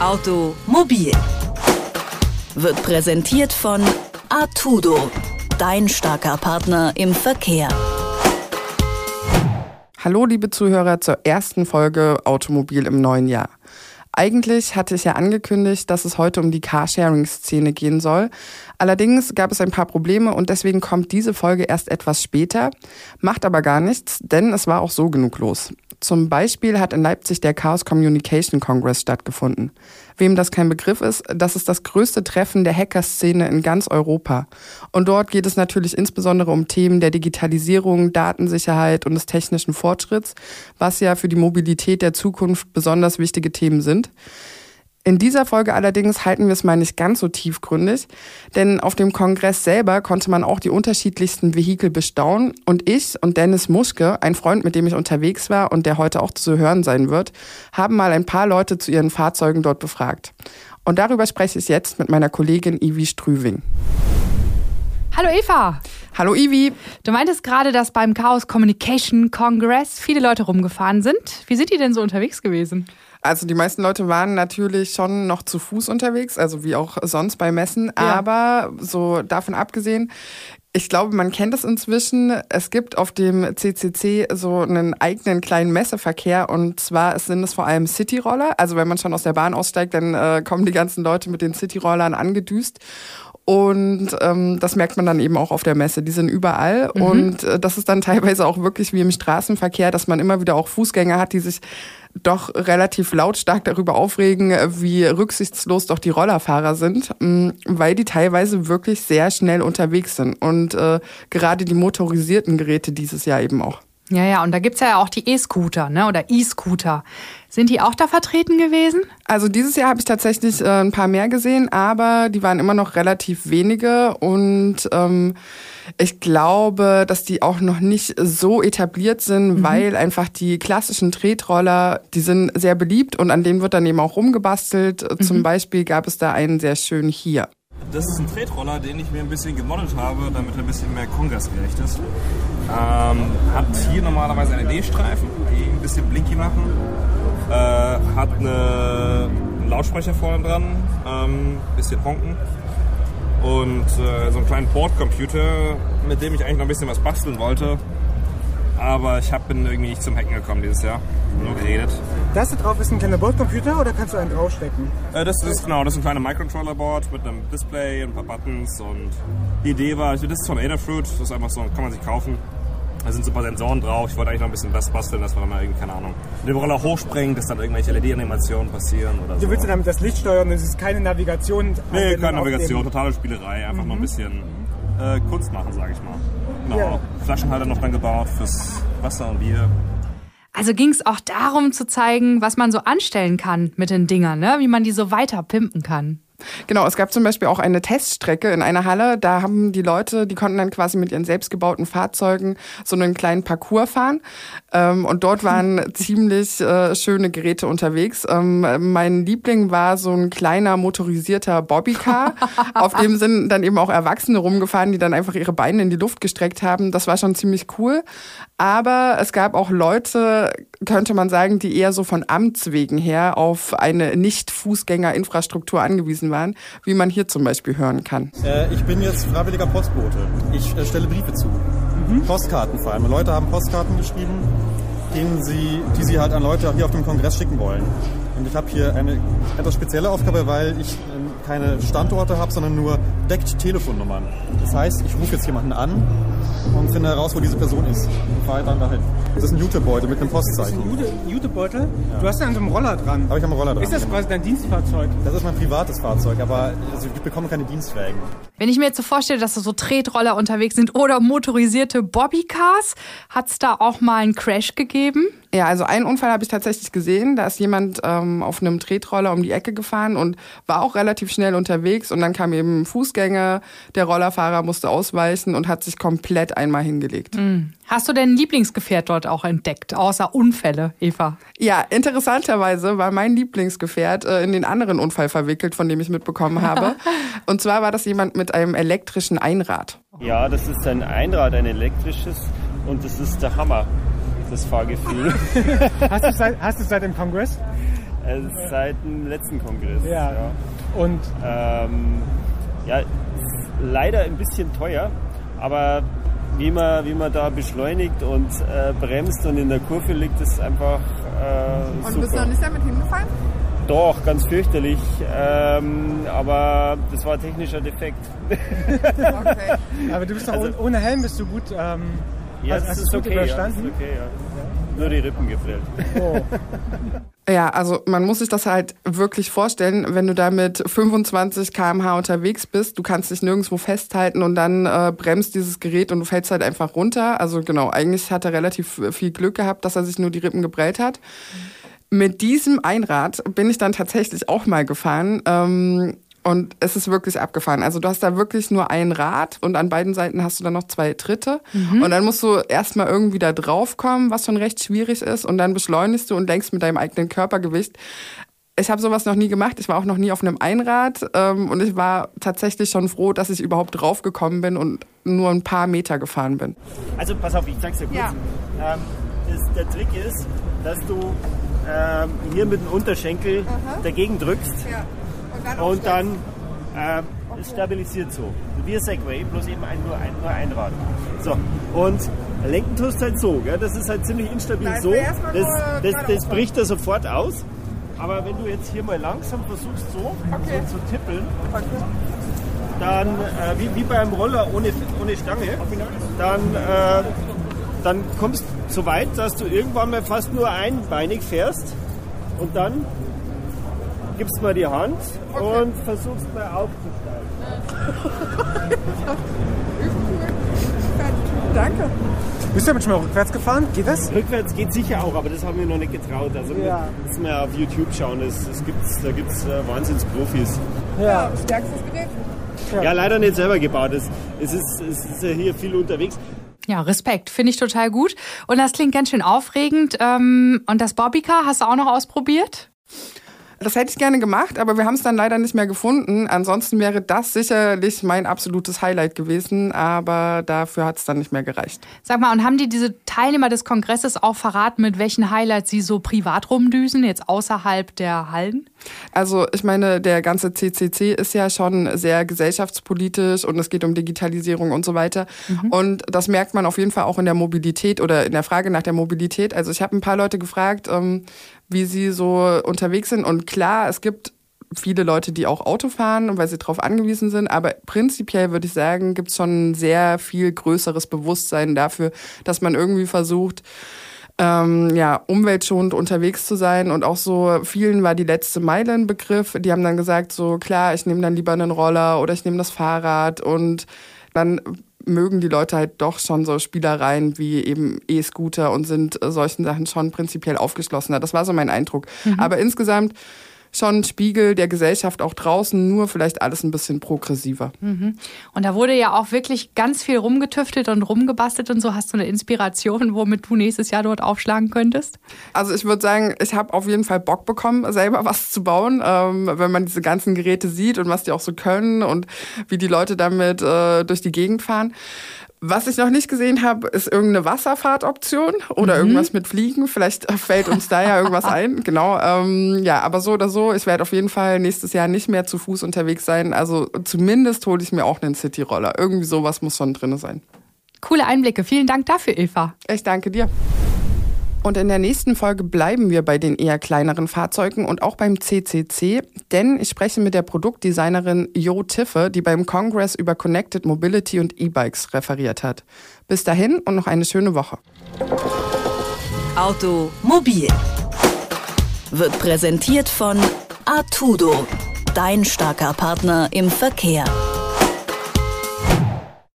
Automobil wird präsentiert von Artudo, dein starker Partner im Verkehr. Hallo liebe Zuhörer zur ersten Folge Automobil im neuen Jahr. Eigentlich hatte ich ja angekündigt, dass es heute um die Carsharing-Szene gehen soll. Allerdings gab es ein paar Probleme und deswegen kommt diese Folge erst etwas später. Macht aber gar nichts, denn es war auch so genug los. Zum Beispiel hat in Leipzig der Chaos Communication Congress stattgefunden. Wem das kein Begriff ist, das ist das größte Treffen der Hackerszene in ganz Europa. Und dort geht es natürlich insbesondere um Themen der Digitalisierung, Datensicherheit und des technischen Fortschritts, was ja für die Mobilität der Zukunft besonders wichtige Themen sind. In dieser Folge allerdings halten wir es mal nicht ganz so tiefgründig, denn auf dem Kongress selber konnte man auch die unterschiedlichsten Vehikel bestaunen und ich und Dennis Muschke, ein Freund, mit dem ich unterwegs war und der heute auch zu hören sein wird, haben mal ein paar Leute zu ihren Fahrzeugen dort befragt. Und darüber spreche ich jetzt mit meiner Kollegin Ivi Strüving. Hallo Eva. Hallo Ivi. Du meintest gerade, dass beim Chaos Communication Congress viele Leute rumgefahren sind. Wie sind die denn so unterwegs gewesen? Also die meisten Leute waren natürlich schon noch zu Fuß unterwegs, also wie auch sonst bei Messen. Ja. Aber so davon abgesehen, ich glaube, man kennt es inzwischen. Es gibt auf dem CCC so einen eigenen kleinen Messeverkehr und zwar sind es vor allem Cityroller. Also wenn man schon aus der Bahn aussteigt, dann äh, kommen die ganzen Leute mit den Cityrollern angedüst. Und ähm, das merkt man dann eben auch auf der Messe. Die sind überall. Mhm. Und äh, das ist dann teilweise auch wirklich wie im Straßenverkehr, dass man immer wieder auch Fußgänger hat, die sich doch relativ lautstark darüber aufregen, wie rücksichtslos doch die Rollerfahrer sind, mm, weil die teilweise wirklich sehr schnell unterwegs sind. Und äh, gerade die motorisierten Geräte dieses Jahr eben auch. Ja, ja, und da gibt's ja auch die E-Scooter, ne? Oder E-Scooter. Sind die auch da vertreten gewesen? Also dieses Jahr habe ich tatsächlich äh, ein paar mehr gesehen, aber die waren immer noch relativ wenige und ähm, ich glaube, dass die auch noch nicht so etabliert sind, mhm. weil einfach die klassischen Tretroller, die sind sehr beliebt und an denen wird dann eben auch rumgebastelt. Mhm. Zum Beispiel gab es da einen sehr schönen hier. Das ist ein Tretroller, den ich mir ein bisschen gemodelt habe, damit er ein bisschen mehr kongressgerecht ist. Ähm, hat hier normalerweise einen LED-Streifen, die ein bisschen blinky machen. Äh, hat eine, einen Lautsprecher vorne dran, ähm, bisschen honken. Und äh, so einen kleinen Bordcomputer, mit dem ich eigentlich noch ein bisschen was basteln wollte. Aber ich hab, bin irgendwie nicht zum Hacken gekommen dieses Jahr. Nur geredet. Das da drauf ist ein kleiner Bordcomputer oder kannst du einen draufstecken? Äh, das ist genau, das ist ein kleiner Microcontroller-Board mit einem Display, ein paar Buttons und die Idee war, das ist von Adafruit, das ist einfach so, kann man sich kaufen. Da sind so ein paar Sensoren drauf. Ich wollte eigentlich noch ein bisschen was basteln, dass man dann mal irgendwie, keine Ahnung, den Roller hochspringt, dass dann irgendwelche LED-Animationen passieren oder so. Du willst damit das Licht steuern, es ist keine Navigation? Nee, keine Navigation, totale Spielerei. Einfach mhm. mal ein bisschen äh, Kunst machen, sage ich mal. Genau. Ja. Flaschenhalter noch dann gebaut fürs Wasser und Bier. Also ging es auch darum zu zeigen, was man so anstellen kann mit den Dingern, ne? wie man die so weiter pimpen kann. Genau, es gab zum Beispiel auch eine Teststrecke in einer Halle. Da haben die Leute, die konnten dann quasi mit ihren selbstgebauten Fahrzeugen so einen kleinen Parcours fahren. Ähm, und dort waren ziemlich äh, schöne Geräte unterwegs. Ähm, mein Liebling war so ein kleiner motorisierter Bobbycar. Auf dem sind dann eben auch Erwachsene rumgefahren, die dann einfach ihre Beine in die Luft gestreckt haben. Das war schon ziemlich cool. Aber es gab auch Leute, könnte man sagen, die eher so von Amts wegen her auf eine Nicht-Fußgänger-Infrastruktur angewiesen waren, wie man hier zum Beispiel hören kann. Äh, ich bin jetzt freiwilliger Postbote. Ich äh, stelle Briefe zu. Mhm. Postkarten vor allem. Leute haben Postkarten geschrieben, denen sie, die sie halt an Leute hier auf dem Kongress schicken wollen. Und ich habe hier eine etwas spezielle Aufgabe, weil ich ähm, keine Standorte habe, sondern nur deckt Telefonnummern. Das heißt, ich rufe jetzt jemanden an und finde heraus, wo diese Person ist und fahre dann dahin. Das ist ein Jutebeutel mit einem Postzeichen. Das ist ein Jutebeutel? Ja. Du hast da an so einem Roller dran. Habe ich am Roller dran. Ist das genau. quasi dein Dienstfahrzeug? Das ist mein privates Fahrzeug, aber also ich bekomme keine Dienstwägen. Wenn ich mir jetzt so vorstelle, dass da so Tretroller unterwegs sind oder motorisierte Bobbycars, hat es da auch mal einen Crash gegeben? Ja, also einen Unfall habe ich tatsächlich gesehen. Da ist jemand ähm, auf einem Tretroller um die Ecke gefahren und war auch relativ schnell unterwegs. Und dann kam eben ein Fußgänger, der Rollerfahrer musste ausweichen und hat sich komplett einmal hingelegt. Mhm. Hast du dein Lieblingsgefährt dort auch entdeckt, außer Unfälle, Eva? Ja, interessanterweise war mein Lieblingsgefährt äh, in den anderen Unfall verwickelt, von dem ich mitbekommen habe. und zwar war das jemand mit einem elektrischen Einrad. Ja, das ist ein Einrad, ein elektrisches. Und das ist der Hammer das Fahrgefühl. hast, du seit, hast du seit dem Kongress? äh, seit dem letzten Kongress. Ja. Und Ähm, ja, leider ein bisschen teuer, aber wie man, wie man da beschleunigt und äh, bremst und in der Kurve liegt, ist einfach äh, Und super. bist du noch nicht damit hingefallen? Doch, ganz fürchterlich, ähm, aber das war ein technischer Defekt. Okay. aber du bist doch Also- ohne, Helm bist du gut. Ähm, Ja, hast, das hast ist okay, ja, das überstanden? ist okay, ja. Nur die Rippen gefällt. Oh. Ja, also man muss sich das halt wirklich vorstellen, wenn du da mit 25 km/h unterwegs bist, du kannst dich nirgendwo festhalten und dann äh, bremst dieses Gerät und du fällst halt einfach runter. Also genau, eigentlich hat er relativ viel Glück gehabt, dass er sich nur die Rippen gebrellt hat. Mit diesem Einrad bin ich dann tatsächlich auch mal gefahren. Ähm, und es ist wirklich abgefahren. Also du hast da wirklich nur ein Rad und an beiden Seiten hast du dann noch zwei Tritte. Und dann musst du erstmal irgendwie da drauf kommen, was schon recht schwierig ist. Und dann beschleunigst du und lenkst mit deinem eigenen Körpergewicht. Ich habe sowas noch nie gemacht. Ich war auch noch nie auf einem Einrad. Ähm, und ich war tatsächlich schon froh, dass ich überhaupt draufgekommen bin und nur ein paar Meter gefahren bin. Also pass auf, ich zeig's dir kurz. Ja. Ähm, das, der Trick ist, dass du ähm, hier mit dem Unterschenkel dagegen drückst und dann es stabilisiert so. Wie ein Segway, bloß eben ein, nur, ein, nur ein Rad. So, und lenken tust halt so, gell? das ist halt ziemlich instabil Da ist so. Das, das, das bricht er sofort aus. Aber wenn du jetzt hier mal langsam versuchst, so, Okay. so zu tippeln, dann, äh, wie, wie beim Roller ohne, ohne Stange, dann, äh, dann kommst du so weit, dass du irgendwann mal fast nur einbeinig fährst und dann gibst mal die Hand und versuchst mal aufzusteigen. Danke. Bist du damit schon mal rückwärts gefahren? Geht das? Rückwärts geht sicher auch, aber das haben wir noch nicht getraut. Also Ja. müssen wir auf YouTube schauen, das, das gibt's, da gibt es äh, Wahnsinnsprofis. Ja. Stärkstes Gerät. Ja. leider nicht selber gebaut. Es, es, ist, es ist ja hier viel unterwegs. Ja, Respekt. Finde ich total gut. Und das klingt ganz schön aufregend. Ähm, Und das Bobbycar hast du auch noch ausprobiert? Das hätte ich gerne gemacht, aber wir haben es dann leider nicht mehr gefunden. Ansonsten wäre das sicherlich mein absolutes Highlight gewesen, aber dafür hat es dann nicht mehr gereicht. Sag mal, und haben die diese Teilnehmer des Kongresses auch verraten, mit welchen Highlights sie so privat rumdüsen, jetzt außerhalb der Hallen? Also ich meine, der ganze CCC ist ja schon sehr gesellschaftspolitisch und es geht um Digitalisierung und so weiter. Und das merkt man auf jeden Fall auch in der Mobilität oder in der Frage nach der Mobilität. Also ich habe ein paar Leute gefragt, ähm, wie sie so unterwegs sind. Und klar, es gibt viele Leute, die auch Auto fahren, weil sie darauf angewiesen sind. Aber prinzipiell würde ich sagen, gibt es schon ein sehr viel größeres Bewusstsein dafür, dass man irgendwie versucht, ähm, ja, umweltschonend unterwegs zu sein. Und auch so vielen war die letzte Meile ein Begriff. Die haben dann gesagt, so klar, ich nehme dann lieber einen Roller oder ich nehme das Fahrrad. Und dann mögen die Leute halt doch schon so Spielereien wie eben E-Scooter und sind äh, solchen Sachen schon prinzipiell aufgeschlossener. Das war so mein Eindruck. Aber insgesamt schon ein Spiegel der Gesellschaft auch draußen, nur vielleicht alles ein bisschen progressiver. Und da wurde ja auch wirklich ganz viel rumgetüftelt und rumgebastelt und so. Hast du eine Inspiration, womit du nächstes Jahr dort aufschlagen könntest? Also ich würde sagen, ich habe auf jeden Fall Bock bekommen, selber was zu bauen, ähm, wenn man diese ganzen Geräte sieht und was die auch so können und wie die Leute damit äh, durch die Gegend fahren. Was ich noch nicht gesehen habe, ist irgendeine Wasserfahrtoption oder irgendwas mit Fliegen. Vielleicht fällt uns da ja irgendwas ein. Genau. Ähm, ja, aber so oder so, ich werde auf jeden Fall nächstes Jahr nicht mehr zu Fuß unterwegs sein. Also zumindest hole ich mir auch einen Cityroller. Irgendwie sowas muss schon drin sein. Coole Einblicke. Vielen Dank dafür, Eva. Ich danke dir. Und in der nächsten Folge bleiben wir bei den eher kleineren Fahrzeugen und auch beim CCC, denn ich spreche mit der Produktdesignerin Jo Tiffe, die beim Congress über Connected Mobility und E-Bikes referiert hat. Bis dahin und noch eine schöne Woche. Automobil wird präsentiert von Artudo, dein starker Partner im Verkehr.